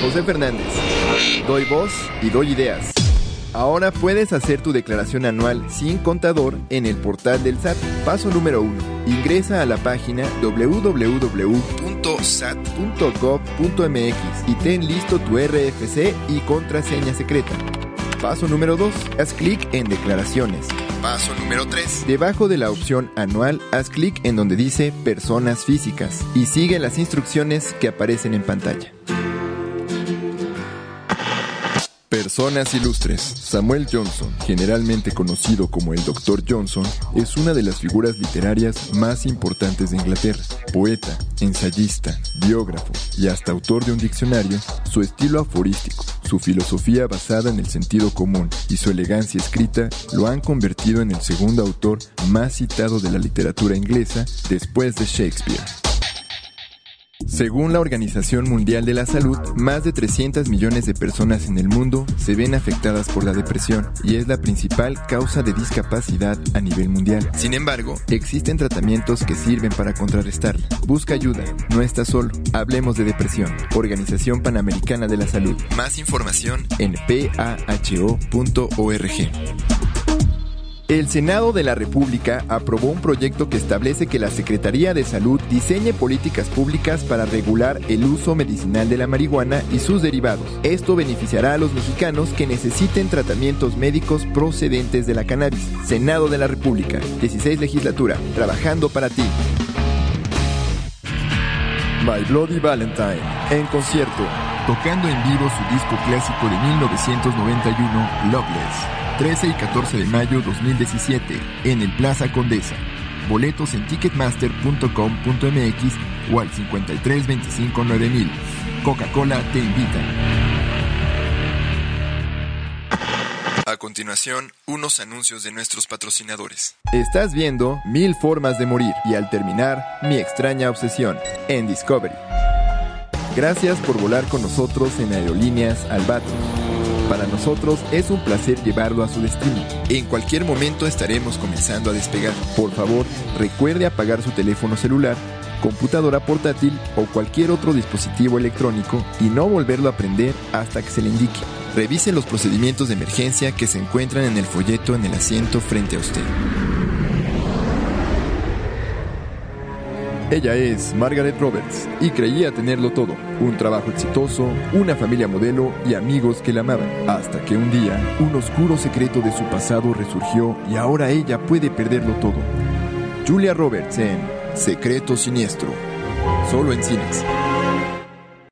José Fernández. Doy voz y doy ideas. Ahora puedes hacer tu declaración anual sin contador en el portal del SAT. Paso número 1. Ingresa a la página www.sat.gov.mx y ten listo tu RFC y contraseña secreta. Paso número 2. Haz clic en Declaraciones. Paso número 3. Debajo de la opción Anual, haz clic en donde dice Personas físicas y sigue las instrucciones que aparecen en pantalla. Personas ilustres. Samuel Johnson, generalmente conocido como el Dr. Johnson, es una de las figuras literarias más importantes de Inglaterra. Poeta, ensayista, biógrafo y hasta autor de un diccionario, su estilo aforístico, su filosofía basada en el sentido común y su elegancia escrita lo han convertido en el segundo autor más citado de la literatura inglesa después de Shakespeare. Según la Organización Mundial de la Salud, más de 300 millones de personas en el mundo se ven afectadas por la depresión y es la principal causa de discapacidad a nivel mundial. Sin embargo, existen tratamientos que sirven para contrarrestarla. Busca ayuda, no estás solo. Hablemos de depresión. Organización Panamericana de la Salud. Más información en paho.org. El Senado de la República aprobó un proyecto que establece que la Secretaría de Salud diseñe políticas públicas para regular el uso medicinal de la marihuana y sus derivados. Esto beneficiará a los mexicanos que necesiten tratamientos médicos procedentes de la cannabis. Senado de la República, 16 legislatura, trabajando para ti. My Bloody Valentine, en concierto, tocando en vivo su disco clásico de 1991, Loveless. 13 y 14 de mayo 2017 en el Plaza Condesa. Boletos en ticketmaster.com.mx o al 53 25 9000. Coca-Cola te invita. A continuación, unos anuncios de nuestros patrocinadores. Estás viendo Mil Formas de Morir y al terminar, Mi extraña obsesión en Discovery. Gracias por volar con nosotros en Aerolíneas Albatros. Para nosotros es un placer llevarlo a su destino. En cualquier momento estaremos comenzando a despegar. Por favor, recuerde apagar su teléfono celular, computadora portátil o cualquier otro dispositivo electrónico y no volverlo a prender hasta que se le indique. Revise los procedimientos de emergencia que se encuentran en el folleto en el asiento frente a usted. Ella es Margaret Roberts y creía tenerlo todo, un trabajo exitoso, una familia modelo y amigos que la amaban, hasta que un día un oscuro secreto de su pasado resurgió y ahora ella puede perderlo todo. Julia Roberts en Secreto Siniestro, solo en cines.